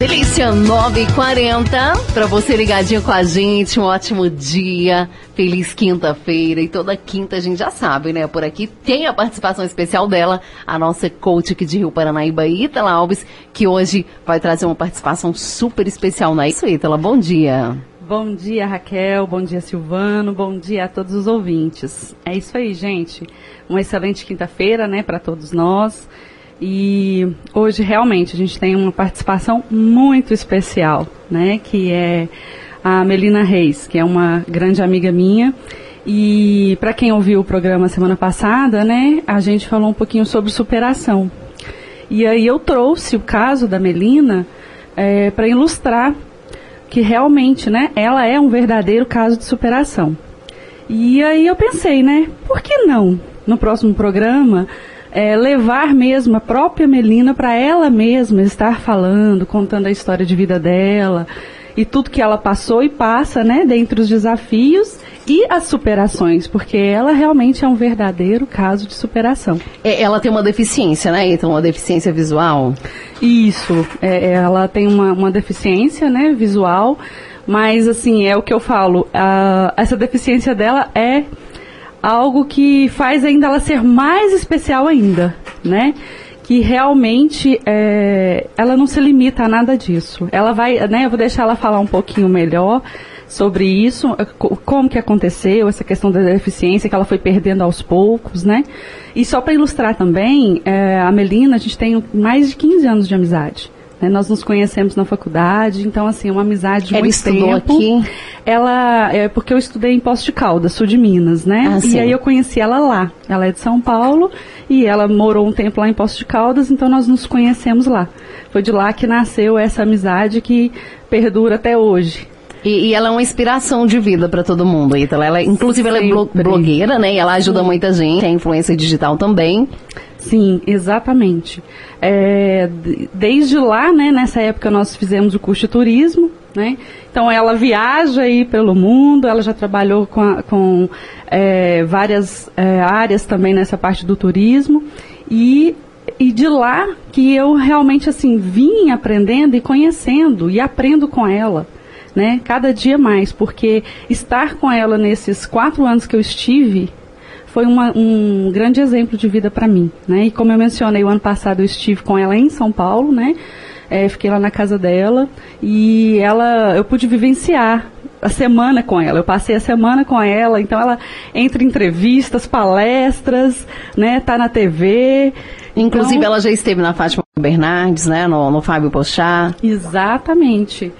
Delícia 9h40, para você ligadinho com a gente, um ótimo dia, feliz quinta-feira e toda quinta a gente já sabe, né? Por aqui tem a participação especial dela, a nossa coach aqui de Rio Paranaíba, Ítala Alves, que hoje vai trazer uma participação super especial na isso, Ítala, bom dia. Bom dia, Raquel. Bom dia, Silvano. Bom dia a todos os ouvintes. É isso aí, gente. Uma excelente quinta-feira, né, para todos nós. E hoje realmente a gente tem uma participação muito especial, né, que é a Melina Reis, que é uma grande amiga minha. E para quem ouviu o programa semana passada, né, a gente falou um pouquinho sobre superação. E aí eu trouxe o caso da Melina é, para ilustrar que realmente, né, ela é um verdadeiro caso de superação. E aí eu pensei, né, por que não, no próximo programa, é, levar mesmo a própria Melina para ela mesma estar falando, contando a história de vida dela e tudo que ela passou e passa, né, dentre os desafios e as superações, porque ela realmente é um verdadeiro caso de superação. É, ela tem uma deficiência, né, então uma deficiência visual? Isso, é, ela tem uma, uma deficiência, né, visual, mas assim, é o que eu falo, a, essa deficiência dela é algo que faz ainda ela ser mais especial ainda, né? que realmente é, ela não se limita a nada disso. Ela vai, né, eu vou deixar ela falar um pouquinho melhor sobre isso, é, como que aconteceu, essa questão da deficiência que ela foi perdendo aos poucos, né? E só para ilustrar também, é, a Melina, a gente tem mais de 15 anos de amizade. Né? Nós nos conhecemos na faculdade, então assim, uma amizade de Ela muito estudou tempo. aqui? Ela, é porque eu estudei em Poço de Caldas, sul de Minas, né? Ah, e sim. aí eu conheci ela lá. Ela é de São Paulo e ela morou um tempo lá em Poço de Caldas, então nós nos conhecemos lá. Foi de lá que nasceu essa amizade que perdura até hoje. E, e ela é uma inspiração de vida para todo mundo, Ítala. Ela, inclusive, ela é blo- Sempre. blogueira, né? E ela ajuda muita gente, é influência digital também. Sim, exatamente. É, desde lá, né, nessa época nós fizemos o curso de turismo, né? Então ela viaja aí pelo mundo, ela já trabalhou com, a- com é, várias é, áreas também nessa parte do turismo e e de lá que eu realmente assim vim aprendendo e conhecendo e aprendo com ela, né? Cada dia mais, porque estar com ela nesses quatro anos que eu estive foi uma- um grande exemplo de vida para mim, né? E como eu mencionei, o ano passado eu estive com ela em São Paulo, né? É, fiquei lá na casa dela e ela, eu pude vivenciar a semana com ela. Eu passei a semana com ela, então ela entre entrevistas, palestras, né? Tá na TV. Inclusive, Então- ela já esteve na Fátima Bernardes, né? No, no Fábio Pochá. Exatamente.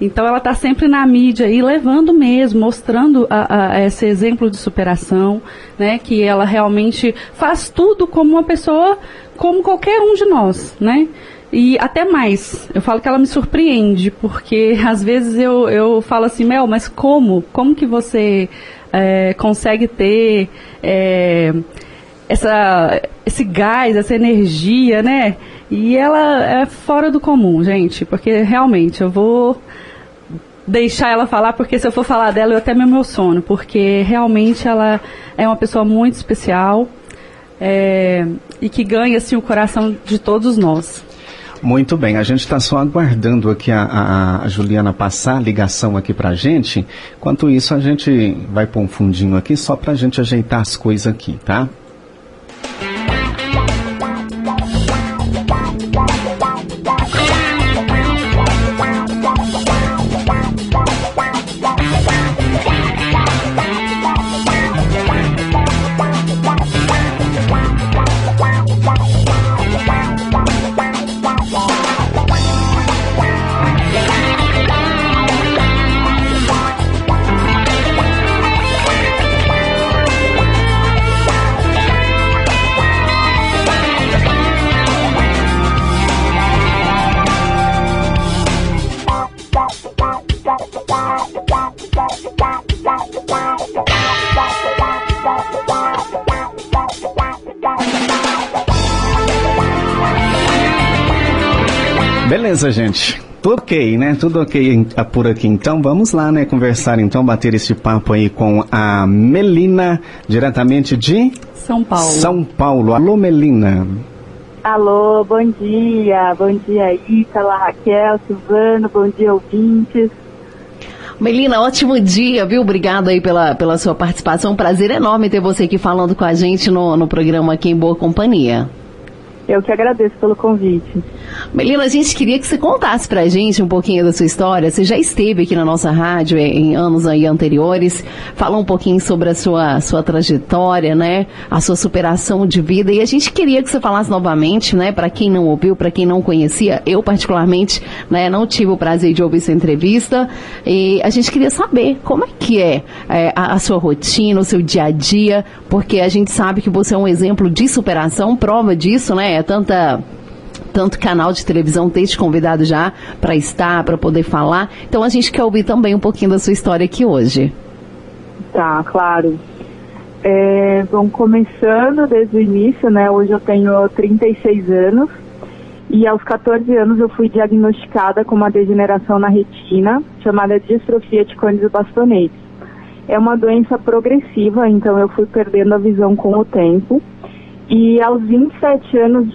Então ela está sempre na mídia aí, levando mesmo, mostrando a- a- esse exemplo de superação, né? Que ela realmente faz tudo como uma pessoa, como qualquer um de nós, né? E até mais, eu falo que ela me surpreende, porque às vezes eu, eu falo assim, Mel, mas como? Como que você é, consegue ter é, essa, esse gás, essa energia, né? E ela é fora do comum, gente, porque realmente eu vou deixar ela falar, porque se eu for falar dela eu até me emociono, porque realmente ela é uma pessoa muito especial é, e que ganha assim o coração de todos nós. Muito bem, a gente está só aguardando aqui a, a- a Juliana passar a ligação aqui para a gente. Enquanto isso, a gente vai pôr um fundinho aqui só para a gente ajeitar as coisas aqui, tá? Beleza, gente. Tudo ok, né? Tudo ok por aqui. Então vamos lá, né? Conversar, então, bater esse papo aí com a Melina, diretamente de São Paulo. São Paulo. Alô, Melina. Alô, bom dia. Bom dia, Ítala, Raquel, Silvano, bom dia, ouvintes. Melina, ótimo dia, viu? Obrigado aí pela, pela sua participação. Prazer enorme ter você aqui falando com a gente no, no programa aqui em Boa Companhia. Eu que agradeço pelo convite. Melina, a gente queria que você contasse pra gente um pouquinho da sua história. Você já esteve aqui na nossa rádio em anos aí anteriores, falou um pouquinho sobre a sua, sua trajetória, né? A sua superação de vida. E a gente queria que você falasse novamente, né? Para quem não ouviu, para quem não conhecia, eu particularmente, né? Não tive o prazer de ouvir essa entrevista. E a gente queria saber como é que é, é a, a sua rotina, o seu dia a dia, porque a gente sabe que você é um exemplo de superação, prova disso, né? É tanta tanto canal de televisão ter te convidado já para estar, para poder falar. Então a gente quer ouvir também um pouquinho da sua história aqui hoje. Tá, claro. É, bom, começando desde o início, né? Hoje eu tenho 36 anos e aos 14 anos eu fui diagnosticada com uma degeneração na retina chamada distrofia de cônios bastonetes. É uma doença progressiva, então eu fui perdendo a visão com o tempo. E aos 27 anos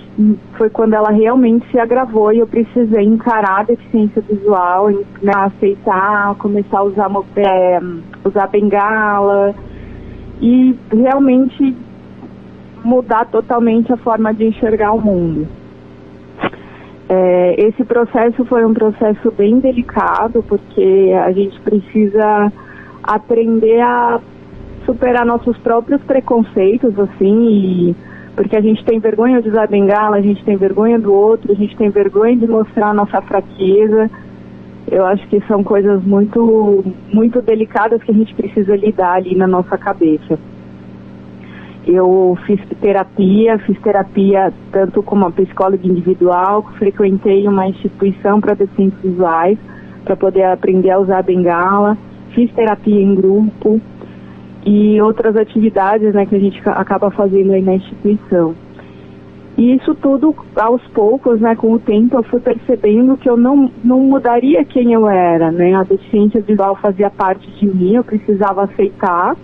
foi quando ela realmente se agravou e eu precisei encarar a deficiência visual, né, aceitar, começar a usar, é, usar bengala e realmente mudar totalmente a forma de enxergar o mundo. É, esse processo foi um processo bem delicado porque a gente precisa aprender a superar nossos próprios preconceitos assim e porque a gente tem vergonha de usar bengala, a gente tem vergonha do outro, a gente tem vergonha de mostrar a nossa fraqueza. Eu acho que são coisas muito, muito delicadas que a gente precisa lidar ali na nossa cabeça. Eu fiz terapia, fiz terapia tanto como uma psicóloga individual, frequentei uma instituição para deficientes visuais, para poder aprender a usar bengala, fiz terapia em grupo, e outras atividades né, que a gente acaba fazendo aí na instituição. E isso tudo, aos poucos, né, com o tempo, eu fui percebendo que eu não, não mudaria quem eu era. Né? A deficiência visual fazia parte de mim, eu precisava aceitar,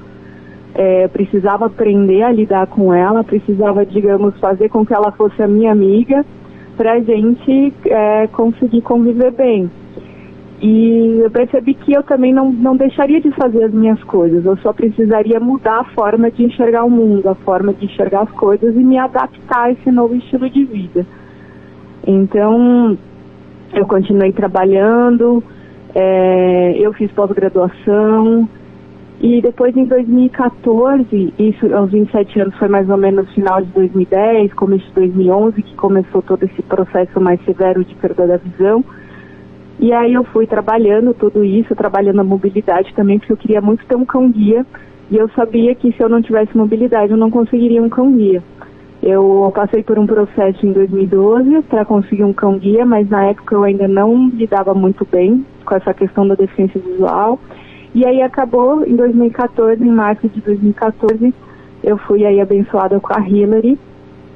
é, precisava aprender a lidar com ela, precisava, digamos, fazer com que ela fosse a minha amiga para a gente é, conseguir conviver bem. E eu percebi que eu também não, não deixaria de fazer as minhas coisas, eu só precisaria mudar a forma de enxergar o mundo, a forma de enxergar as coisas e me adaptar a esse novo estilo de vida. Então, eu continuei trabalhando, é, eu fiz pós-graduação, e depois em 2014, isso aos 27 anos foi mais ou menos final de 2010, começo de 2011, que começou todo esse processo mais severo de perda da visão. E aí eu fui trabalhando tudo isso, trabalhando a mobilidade também, porque eu queria muito ter um cão-guia. E eu sabia que se eu não tivesse mobilidade, eu não conseguiria um cão-guia. Eu passei por um processo em 2012 para conseguir um cão-guia, mas na época eu ainda não lidava muito bem com essa questão da deficiência visual. E aí acabou em 2014, em março de 2014, eu fui aí abençoada com a Hillary,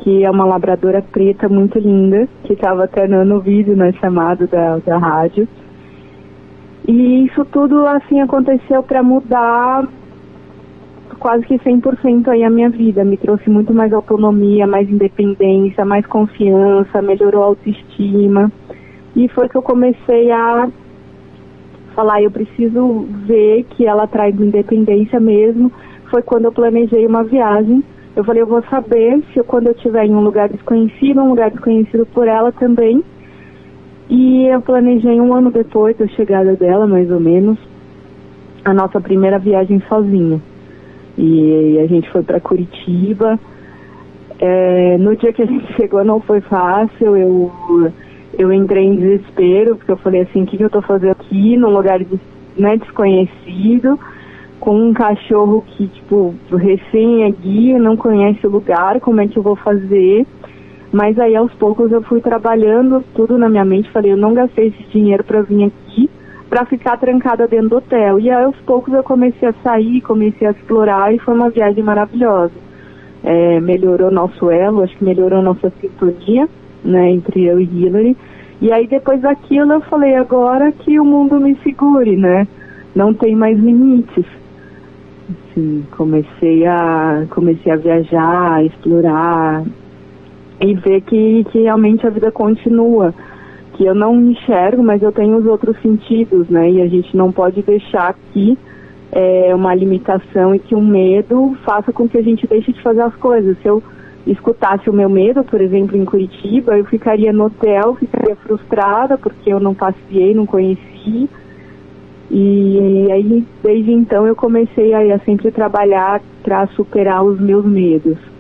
que é uma labradora preta muito linda, que estava até no vídeo, no né, chamado da, da rádio. E isso tudo, assim, aconteceu para mudar quase que 100% aí a minha vida. Me trouxe muito mais autonomia, mais independência, mais confiança, melhorou a autoestima. E foi que eu comecei a falar, eu preciso ver que ela traz independência mesmo. Foi quando eu planejei uma viagem eu falei, eu vou saber se eu, quando eu estiver em um lugar desconhecido, um lugar desconhecido por ela também. E eu planejei um ano depois da chegada dela, mais ou menos, a nossa primeira viagem sozinha. E, a gente foi para Curitiba. É, no dia que a gente chegou não foi fácil, eu, eu entrei em desespero, porque eu falei assim, o que, que eu estou fazendo aqui, num lugar né, desconhecido com um cachorro que, tipo, recém é guia, não conhece o lugar, como é que eu vou fazer? Mas aí aos poucos eu fui trabalhando tudo na minha mente, falei, eu não gastei esse dinheiro para vir aqui para ficar trancada dentro do hotel. E aí aos poucos eu comecei a sair, comecei a explorar e foi uma viagem maravilhosa. É, melhorou nosso elo, acho que melhorou nossa sintonia, né, entre eu e Hillary. E aí depois daquilo eu falei, agora que o mundo me segure, né? Não tem mais limites. Comecei a comecei a viajar, a explorar e ver que, que realmente a vida continua. Que eu não enxergo, mas eu tenho os outros sentidos, né? E a gente não pode deixar que é, uma limitação e que um medo faça com que a gente deixe de fazer as coisas. Se eu escutasse o meu medo, por exemplo, em Curitiba, eu ficaria no hotel, ficaria frustrada porque eu não passeei, não conheci. E aí, desde então, eu comecei a, a sempre trabalhar para superar os meus medos.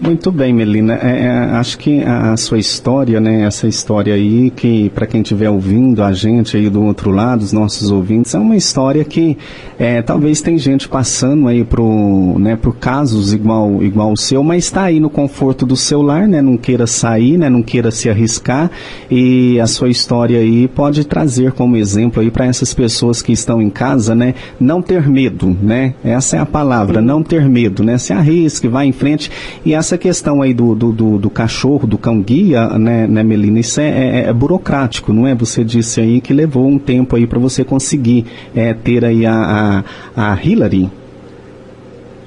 Muito bem, Melina. É, é, acho que a, a, sua história, né, essa história aí, que para quem estiver ouvindo a gente aí do outro lado, os nossos ouvintes, é uma história que é, talvez tem gente passando aí pro, né, por casos igual, igual o seu, mas está aí no conforto do seu lar, né, não queira sair, né, não queira se arriscar. E a sua história aí pode trazer como exemplo aí para essas pessoas que estão em casa, né, não ter medo, né, essa é a palavra, não ter medo, né, se arrisque, vá em frente. E essa essa questão aí do, do, do, do cachorro, do cão-guia, né, né, Melina, isso é, é, é, burocrático, não é? Você disse aí que levou um tempo aí para você conseguir é, ter aí a, a, a Hillary.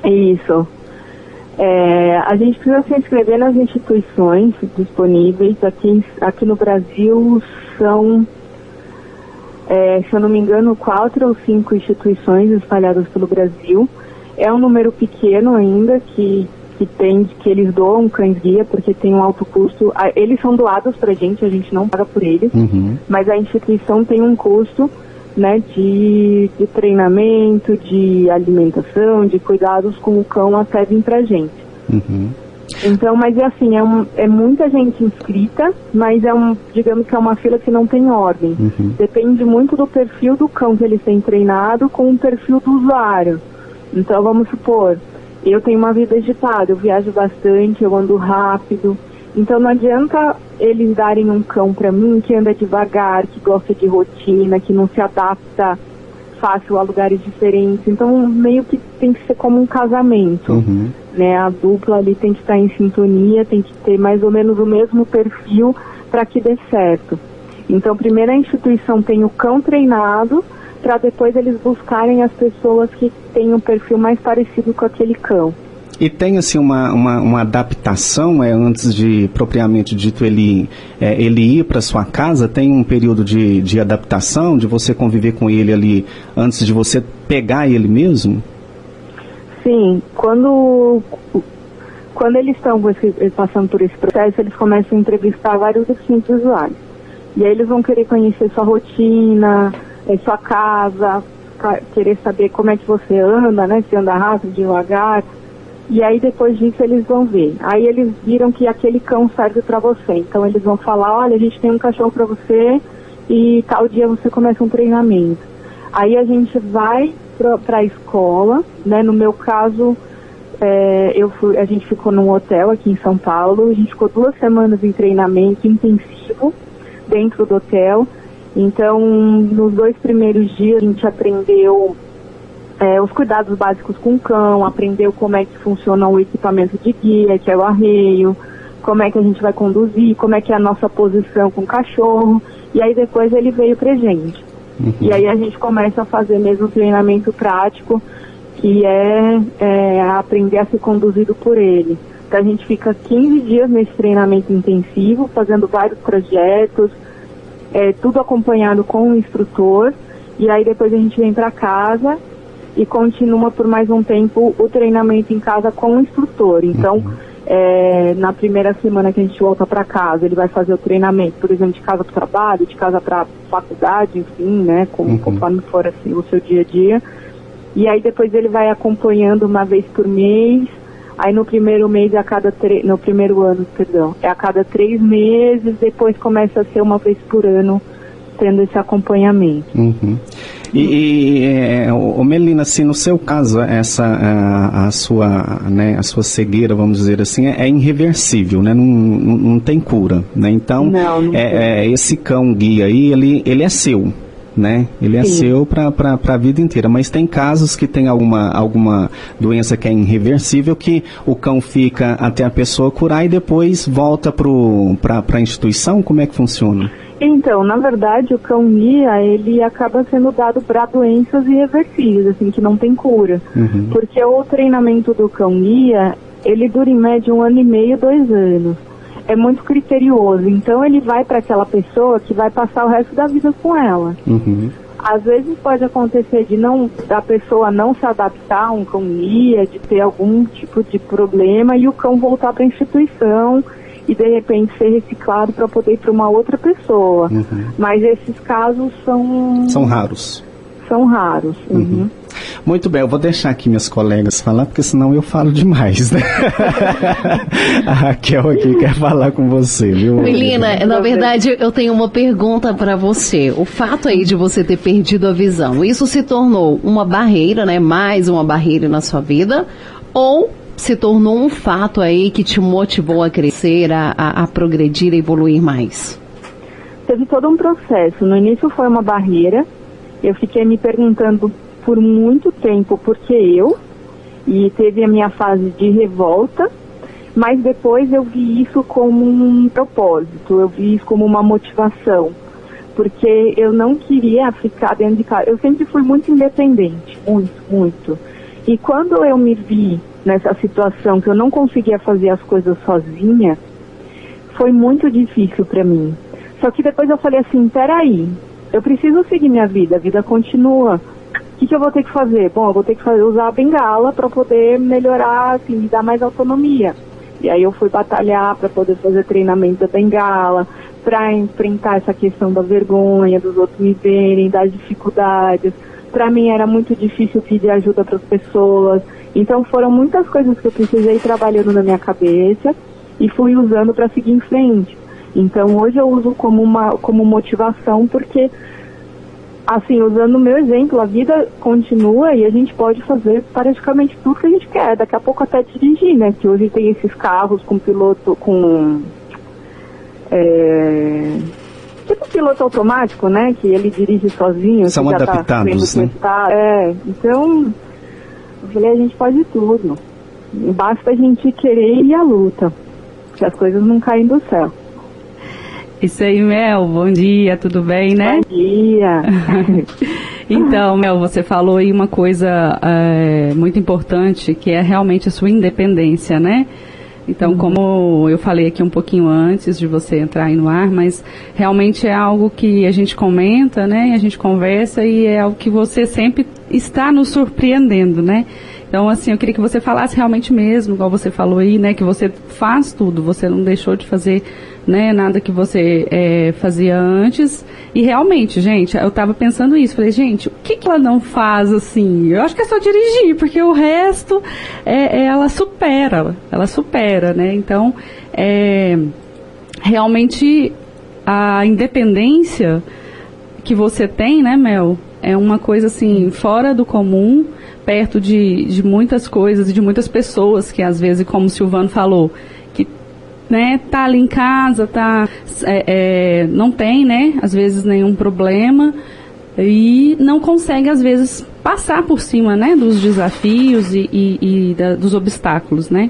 Isso. É, a gente precisa se inscrever nas instituições disponíveis. Aqui, aqui no Brasil são, é, se eu não me engano, quatro ou cinco instituições espalhadas pelo Brasil. É um número pequeno ainda que que tem, que eles doam cães guia porque tem um alto custo. Eles são doados pra gente, a gente não paga por eles, uhum. mas a instituição tem um custo né, de, de treinamento, de alimentação, de cuidados com o cão até vir pra gente. Uhum. Então, mas é assim, é, um, é muita gente inscrita, mas é um, digamos que é uma fila que não tem ordem. Uhum. Depende muito do perfil do cão que eles têm treinado com o perfil do usuário. Então, vamos supor, eu tenho uma vida agitada, eu viajo bastante, eu ando rápido. Então não adianta eles darem um cão para mim que anda devagar, que gosta de rotina, que não se adapta fácil a lugares diferentes. Então meio que tem que ser como um casamento, uhum. né? A dupla ali tem que estar em sintonia, tem que ter mais ou menos o mesmo perfil para que dê certo. Então primeiro a instituição tem o cão treinado para depois eles buscarem as pessoas que têm um perfil mais parecido com aquele cão. E tem assim uma, uma, uma, adaptação é, antes de propriamente dito ele, é, ele ir para sua casa? Tem um período de, de adaptação, de você conviver com ele ali antes de você pegar ele mesmo? Sim, quando, quando eles estão passando por esse processo, eles começam a entrevistar vários distintos usuários. E aí eles vão querer conhecer sua rotina, em sua casa, querer saber como é que você anda, né? Se anda rápido, devagar. E aí depois disso eles vão ver. Aí eles viram que aquele cão serve para você. Então eles vão falar, olha, a gente tem um cachorro para você e tal dia você começa um treinamento. Aí a gente vai para a escola, né? No meu caso, é, eu fui, a gente ficou num hotel aqui em São Paulo. A gente ficou duas semanas em treinamento intensivo dentro do hotel. Então, nos dois primeiros dias, a gente aprendeu é, os cuidados básicos com o cão, aprendeu como é que funciona o equipamento de guia, que é o arreio, como é que a gente vai conduzir, como é que é a nossa posição com o cachorro. E aí depois ele veio pra gente. Uhum. E aí a gente começa a fazer mesmo treinamento prático, que é, é aprender a ser conduzido por ele. Então a gente fica 15 dias nesse treinamento intensivo, fazendo vários projetos, é, tudo acompanhado com o instrutor, e aí depois a gente vem para casa e continua por mais um tempo o treinamento em casa com o instrutor. Então, uhum. é, na primeira semana que a gente volta para casa, ele vai fazer o treinamento, por exemplo, de casa para trabalho, de casa para faculdade, enfim, né, como, uhum. conforme for assim, o seu dia a dia. E aí depois ele vai acompanhando uma vez por mês Aí no primeiro mês é a cada no primeiro ano, perdão, é a cada três meses, depois começa a ser uma vez por ano tendo esse acompanhamento. Uhum. E, e é, o Melina, assim, no seu caso, essa a, a, sua, né, a sua cegueira, vamos dizer assim, é, é irreversível, né? Não, não, não, tem cura, né? Então, não, não é, é, esse cão guia aí, ele, ele é seu, né? Ele é Sim. seu para a vida inteira. Mas tem casos que tem alguma, alguma doença que é irreversível que o cão fica até a pessoa curar e depois volta para a instituição? Como é que funciona? Então, na verdade, o cão guia, ele acaba sendo dado para doenças irreversíveis, assim, que não tem cura. Uhum. Porque o treinamento do cão guia, ele dura em média um ano e meio, dois anos. É muito criterioso. Então, ele vai para aquela pessoa que vai passar o resto da vida com ela. Uhum. Às vezes pode acontecer de não da pessoa não se adaptar a um cão guia, de ter algum tipo de problema e o cão voltar para a instituição e de repente ser reciclado para poder ir para uma outra pessoa. Uhum. Mas esses casos são. São raros. São raros. Uhum. Muito bem, eu vou deixar aqui minhas colegas falar, porque senão eu falo demais, né? a Raquel aqui quer falar com você, viu? Melina, na verdade, eu tenho uma pergunta para você. O fato aí de você ter perdido a visão, isso se tornou uma barreira, né? Mais uma barreira na sua vida? Ou se tornou um fato aí que te motivou a crescer, a, a, a progredir, a evoluir mais? Teve todo um processo. No início foi uma barreira. Eu fiquei me perguntando por muito tempo por que eu, e teve a minha fase de revolta, mas depois eu vi isso como um propósito, eu vi isso como uma motivação, porque eu não queria ficar dentro de casa. Eu sempre fui muito independente, muito, muito. E quando eu me vi nessa situação que eu não conseguia fazer as coisas sozinha, foi muito difícil para mim. Só que depois eu falei assim, peraí, eu preciso seguir minha vida, a vida continua. Que, que eu vou ter que fazer? Bom, eu vou ter que fazer, usar a bengala para poder melhorar, assim, me dar mais autonomia. E aí eu fui batalhar para poder fazer treinamento da bengala, para enfrentar essa questão da vergonha, dos outros me verem, das dificuldades. Para mim era muito difícil pedir ajuda para as pessoas. Então foram muitas coisas que eu precisei trabalhando na minha cabeça e fui usando para seguir em frente. Então hoje eu uso como uma como motivação porque assim, usando o meu exemplo, a vida continua e a gente pode fazer praticamente tudo que a gente quer. Daqui a pouco até dirigir, né? Que hoje tem esses carros com piloto com é, tipo piloto automático, né? Que ele dirige sozinho. São tá adaptados, tá né? É, então eu falei, a gente pode tudo. Basta a gente querer ir à luta. Que as coisas não caem do céu. Isso aí, Mel. Bom dia, tudo bem, né? Bom dia. então, Mel, você falou aí uma coisa é, muito importante, que é realmente a sua independência, né? Então, uhum. como eu falei aqui um pouquinho antes de você entrar aí no ar, mas realmente é algo que a gente comenta, né? A gente conversa e é algo que você sempre está nos surpreendendo, né? Então, assim, eu queria que você falasse realmente mesmo, igual você falou aí, né? Que você faz tudo, você não deixou de fazer né, nada que você é, fazia antes. E realmente, gente, eu tava pensando isso. Falei, gente, o que, que ela não faz assim? Eu acho que é só dirigir, porque o resto é, é ela supera, ela supera, né? Então, é, realmente a independência que você tem, né, Mel, é uma coisa assim, fora do comum perto de, de muitas coisas e de muitas pessoas que às vezes, como o Silvano falou, que né, tá ali em casa, tá, é, é, não tem, né, às vezes nenhum problema e não consegue às vezes passar por cima, né, dos desafios e, e, e da, dos obstáculos, né?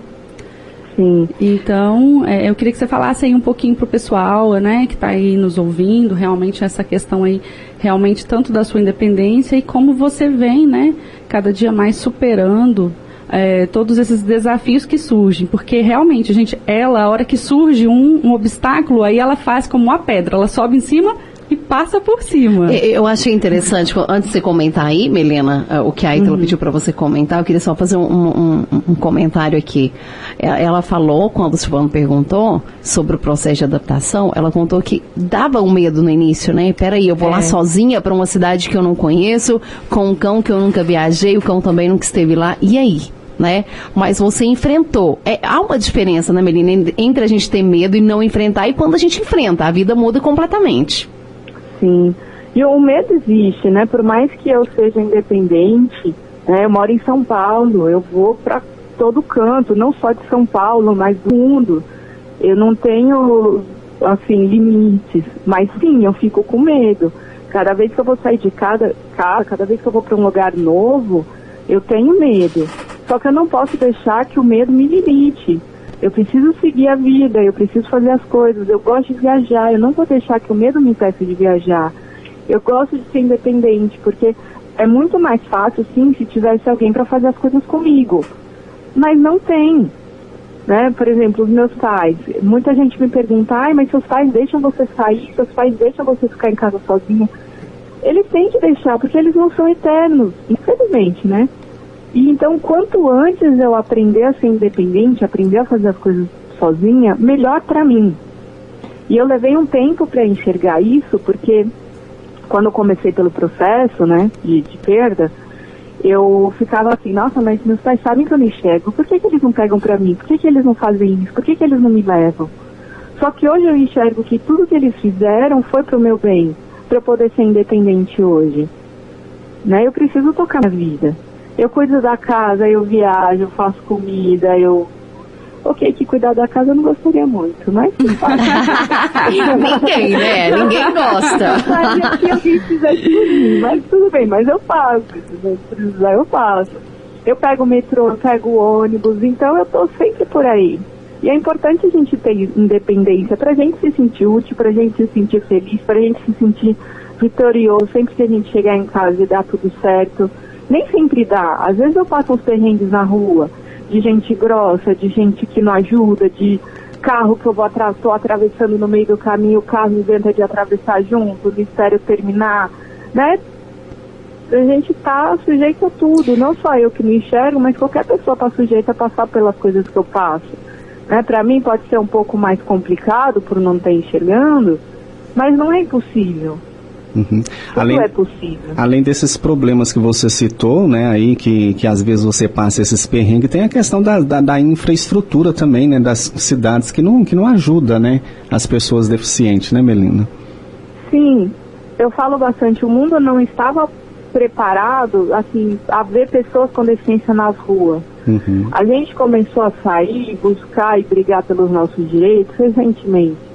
Sim. Então, é, eu queria que você falasse aí um pouquinho pro pessoal, né, que está aí nos ouvindo, realmente essa questão aí, realmente tanto da sua independência e como você vem, né, cada dia mais superando é, todos esses desafios que surgem, porque realmente, gente, ela, a hora que surge um, um obstáculo, aí ela faz como uma pedra, ela sobe em cima e passa por cima. Eu achei interessante, antes de você comentar aí, Melena, eh, o que a Ítala uhum. pediu para você comentar, eu queria só fazer um, um, um, comentário aqui. É, ela falou, quando o Silvano perguntou sobre o processo de adaptação, ela contou que dava um medo no início, né? Peraí, eu vou é. lá sozinha para uma cidade que eu não conheço, com um cão que eu nunca viajei, o cão também nunca esteve lá, e aí? Né? Mas você enfrentou. É, há uma diferença, né, Melina, entre a gente ter medo e não enfrentar e quando a gente enfrenta, a vida muda completamente sim. E o medo existe, né? Por mais que eu seja independente, né? eu moro em São Paulo, eu vou para todo canto, não só de São Paulo, mas do mundo. Eu não tenho, assim, limites, mas sim, eu fico com medo. Cada vez que eu vou sair de cada casa, cada vez que eu vou para um lugar novo, eu tenho medo. Só que eu não posso deixar que o medo me limite. Eu preciso seguir a vida, eu preciso fazer as coisas, eu gosto de viajar, eu não vou deixar que o medo me impeça de viajar. Eu gosto de ser independente, porque é muito mais fácil, sim, se tivesse alguém para fazer as coisas comigo. Mas não tem. Né? Por exemplo, os meus pais. Muita gente me pergunta, ai, mas seus pais deixam você sair, seus pais deixam você ficar em casa sozinha. Eles têm que deixar, porque eles não são eternos, infelizmente, né? E então, quanto antes eu aprender a ser independente, aprender a fazer as coisas sozinha, melhor para mim. E eu levei um tempo para enxergar isso, porque quando eu comecei pelo processo, né, de, de, perda, eu ficava assim, nossa, mas meus pais sabem que eu não enxergo, por que, que eles não pegam para mim? Por que, que eles não fazem isso? Por que, que eles não me levam? Só que hoje eu enxergo que tudo que eles fizeram foi pro meu bem, para eu poder ser independente hoje. Né? Eu preciso tocar na vida. Eu cuido da casa, eu viajo, faço comida, eu. Ok, que cuidar da casa eu não gostaria muito, mas Ninguém, né? Ninguém gosta. Mas que alguém fizesse por mim, mas tudo bem, mas eu faço. Se precisar, eu faço. Eu pego o metrô, eu pego o ônibus, então eu tô sempre por aí. E é importante a gente ter independência pra gente se sentir útil, pra gente se sentir feliz, pra gente se sentir vitorioso sempre que a gente chegar em casa e dar tudo certo nem sempre dá. Às vezes eu passo uns perrengues na rua, de gente grossa, de gente que não ajuda, de carro que eu vou atra tô atravessando no meio do caminho, o carro inventa de atravessar junto, o mistério terminar, né? A gente tá sujeito a tudo, não só eu que me enxergo, mas qualquer pessoa tá sujeita a passar pelas coisas que eu passo. Né? Para mim pode ser um pouco mais complicado por não estar enxergando, mas não é impossível. Uhum. Além, é possível. Além desses problemas que você citou, né, aí que, que às vezes você passa esses perrengues, tem a questão da, da, da, infraestrutura também, né, das cidades que não, que não ajuda, né, as pessoas deficientes, né, Melina? Sim, eu falo bastante, o mundo não estava preparado, assim, a ver pessoas com deficiência nas ruas. Uhum. A gente começou a sair, buscar e brigar pelos nossos direitos recentemente.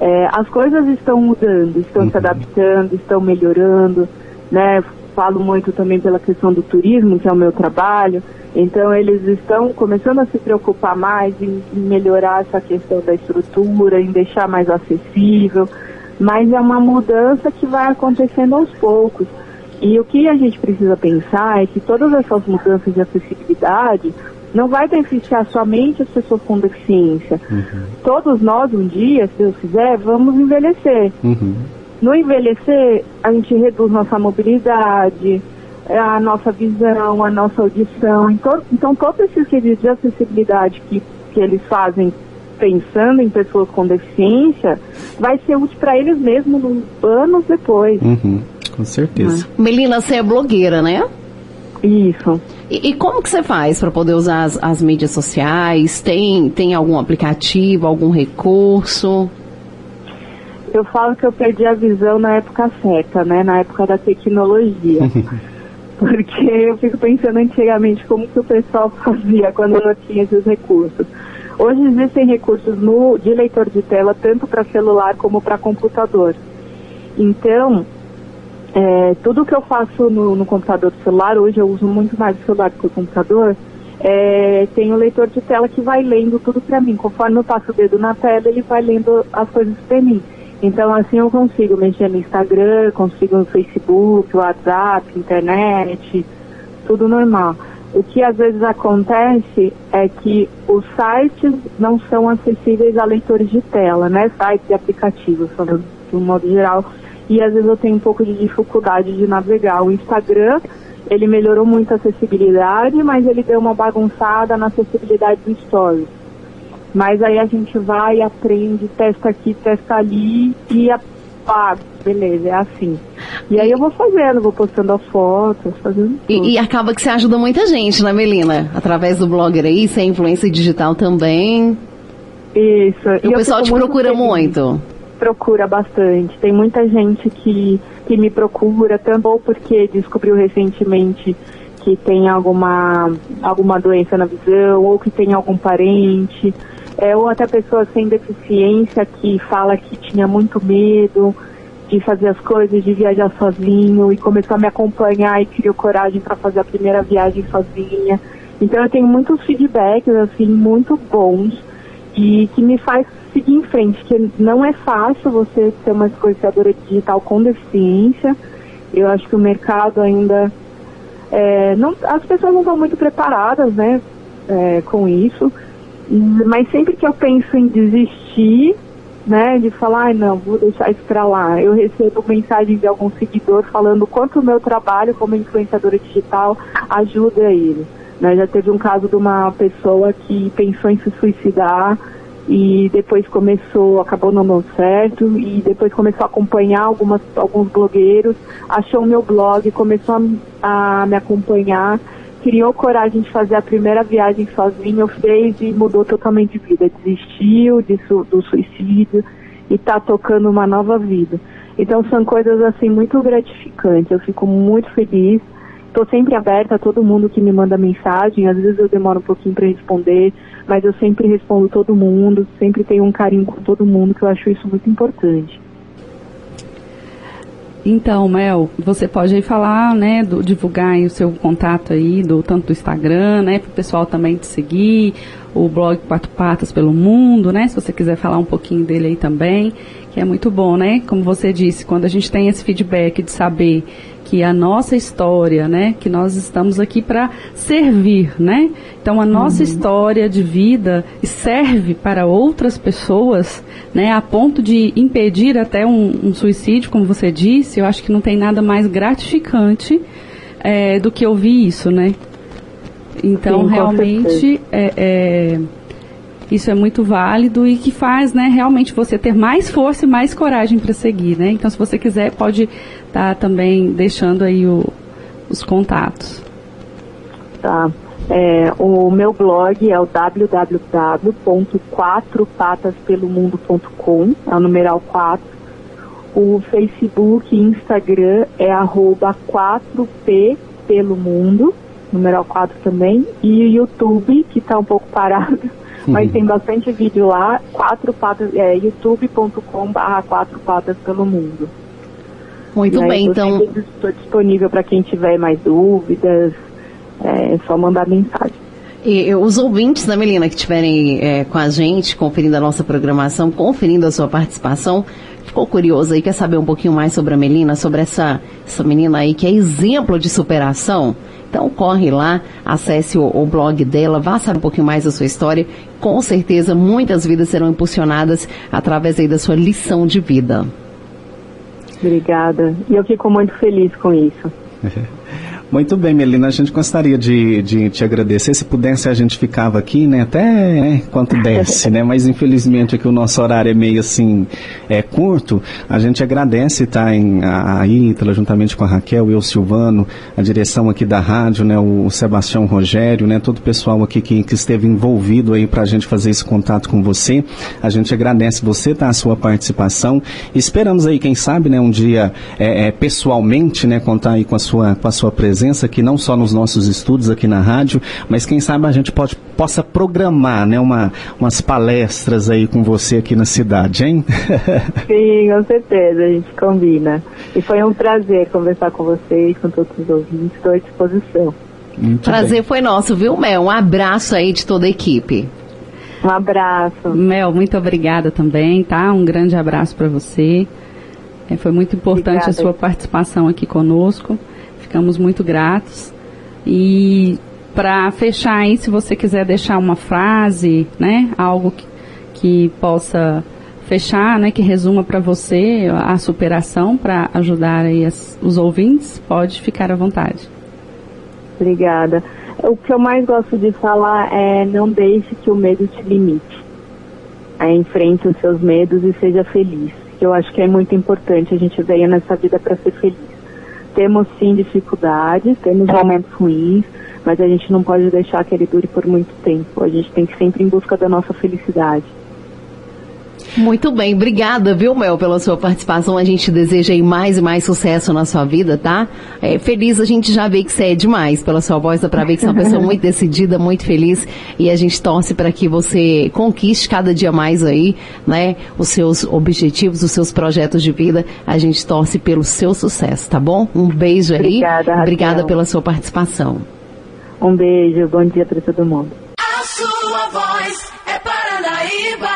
É, as coisas estão mudando, estão uhum. se adaptando, estão melhorando, né? Falo muito também pela questão do turismo, que é o meu trabalho. Então eles estão começando a se preocupar mais em, em melhorar essa questão da estrutura, em deixar mais acessível. Mas é uma mudança que vai acontecendo aos poucos. E o que a gente precisa pensar é que todas essas mudanças de acessibilidade não vai beneficiar somente as pessoas com deficiência. Uhum. Todos nós, um dia, se Deus quiser, vamos envelhecer. Uhum. No envelhecer, a gente reduz nossa mobilidade, a nossa visão, a nossa audição. Então, então todos esses serviços de acessibilidade que, que eles fazem pensando em pessoas com deficiência, vai ser útil para eles mesmos anos depois. Uhum. Com certeza. Melina, você é blogueira, né? Isso. E, e, como que você faz para poder usar as, as, mídias sociais? Tem, tem algum aplicativo, algum recurso? Eu falo que eu perdi a visão na época certa, né? Na época da tecnologia. Porque eu fico pensando antigamente como que o pessoal fazia quando não tinha esses recursos. Hoje existem recursos no, de leitor de tela tanto para celular como para computador. Então, é, tudo que eu faço no, no, computador do celular, hoje eu uso muito mais o celular do que o computador, é, tem o um leitor de tela que vai lendo tudo para mim. Conforme eu passo o dedo na tela, ele vai lendo as coisas para mim. Então, assim eu consigo mexer no Instagram, consigo no Facebook, WhatsApp, internet, tudo normal. O que às vezes acontece é que os sites não são acessíveis a leitores de tela, né? Sites e aplicativos, de um modo geral, e às vezes eu tenho um pouco de dificuldade de navegar. O Instagram, ele melhorou muito a acessibilidade, mas ele deu uma bagunçada na acessibilidade do Stories. Mas aí a gente vai, aprende, testa aqui, testa ali e a, ah, beleza, é assim. E aí eu vou fazendo, vou postando as fotos, fazendo tudo. E, e acaba que você ajuda muita gente, né, Melina? Através do blogger aí, você é influência digital também. Isso. E, e o pessoal te procura feliz. muito procura bastante. Tem muita gente que, que me procura, tanto ou porque descobriu recentemente que tem alguma, alguma doença na visão, ou que tem algum parente, é, ou até pessoas sem deficiência que fala que tinha muito medo, de fazer as coisas, de viajar sozinho e começou a me acompanhar e criou coragem para fazer a primeira viagem sozinha. Então eu tenho muitos feedbacks assim muito bons e que me faz seguir em frente, que não é fácil você ser uma influenciadora digital com deficiência. Eu acho que o mercado ainda é, não, as pessoas não estão muito preparadas, né, é, com isso. Mas sempre que eu penso em desistir, né, de falar, ah, não, vou deixar isso para lá. Eu recebo mensagens de algum seguidor falando quanto o meu trabalho como influenciadora digital ajuda ele. Né, já teve um caso de uma pessoa que pensou em se suicidar e depois começou, acabou não dando certo, e depois começou a acompanhar algumas, alguns blogueiros, achou o meu blog, começou a, a me acompanhar, criou coragem de fazer a primeira viagem sozinho, fez e mudou totalmente de vida, desistiu disso, do suicídio e está tocando uma nova vida. Então são coisas assim muito gratificantes, eu fico muito feliz Estou sempre aberta a todo mundo que me manda mensagem. Às vezes eu demoro um pouquinho para responder, mas eu sempre respondo todo mundo, sempre tenho um carinho com todo mundo, que eu acho isso muito importante. Então, Mel, você pode aí falar, né, do, divulgar o seu contato aí, do tanto do Instagram, né, para o pessoal também te seguir, o blog Quatro Patas pelo Mundo, né, se você quiser falar um pouquinho dele aí também, que é muito bom, né, como você disse, quando a gente tem esse feedback de saber que a nossa história, né, que nós estamos aqui para servir, né? Então a nossa uhum. história de vida serve para outras pessoas, né, a ponto de impedir até um, um suicídio, como você disse. Eu acho que não tem nada mais gratificante é, do que ouvir isso, né? Então Sim, realmente é, é, isso é muito válido e que faz, né, realmente você ter mais força e mais coragem para seguir, né? Então se você quiser pode tá também deixando aí o, os contatos. Tá. É, o meu blog é o www.quatropataspelumundo.com, é o numeral 4. O Facebook e Instagram é arroba 4P pelo mundo, numeral 4 também. E o YouTube, que está um pouco parado, uhum. mas tem bastante vídeo lá, quatro patas, é, youtube.com barra quatro patas pelo mundo. Muito bem, então. Estou disponível para quem tiver mais dúvidas, é só mandar mensagem. E, os ouvintes, né, Melina, que estiverem é, com a gente, conferindo a nossa programação, conferindo a sua participação, ficou curioso aí, quer saber um pouquinho mais sobre a Melina, sobre essa, essa menina aí que é exemplo de superação? Então corre lá, acesse o, o, blog dela, vá saber um pouquinho mais da sua história. Com certeza muitas vidas serão impulsionadas através aí da sua lição de vida. Obrigada. E eu fico muito feliz com isso. Muito bem, Melina, a gente gostaria de, de te agradecer. Se pudesse, a gente ficava aqui, né, até né, quanto desce, né, mas infelizmente aqui o nosso horário é meio assim, é curto. A gente agradece, tá, em, a, a Ítala, juntamente com a Raquel e o Silvano, a direção aqui da rádio, né, o, o Sebastião Rogério, né, todo o pessoal aqui que, que esteve envolvido aí para a gente fazer esse contato com você. A gente agradece você, tá, a sua participação. Esperamos aí, quem sabe, né, um dia é, é, pessoalmente, né, contar aí com a sua, com a sua presença presença aqui, não só nos nossos estudos aqui na rádio, mas quem sabe a gente pode, possa programar né, uma, umas palestras aí com você aqui na cidade, hein? Sim, com certeza, a gente combina. E foi um prazer conversar com vocês, com todos os ouvintes, estou à disposição. Muito prazer bem. foi nosso, viu, Mel? Um abraço aí de toda a equipe. Um abraço. Mel, muito obrigada também, tá? Um grande abraço para você. É, foi muito importante obrigada. a sua participação aqui conosco. Ficamos muito gratos. E para fechar aí, se você quiser deixar uma frase, né, algo que, que possa fechar, né, que resuma para você a superação para ajudar aí as, os ouvintes, pode ficar à vontade. Obrigada. O que eu mais gosto de falar é não deixe que o medo te limite. É, enfrente os seus medos e seja feliz. Eu acho que é muito importante. A gente veio nessa vida para ser feliz. Temos sim dificuldades, temos momentos ruins, mas a gente não pode deixar que ele dure por muito tempo. A gente tem que sempre em busca da nossa felicidade. Muito bem, obrigada, viu, Mel, pela sua participação. A gente deseja aí mais e mais sucesso na sua vida, tá? É, feliz, a gente já vê que você é demais pela sua voz, dá pra ver que você é uma pessoa muito decidida, muito feliz. E a gente torce para que você conquiste cada dia mais aí, né, os seus objetivos, os seus projetos de vida. A gente torce pelo seu sucesso, tá bom? Um beijo aí. Obrigada, Raquel. Obrigada pela sua participação. Um beijo, bom dia para todo mundo. A sua voz é Paranaíba.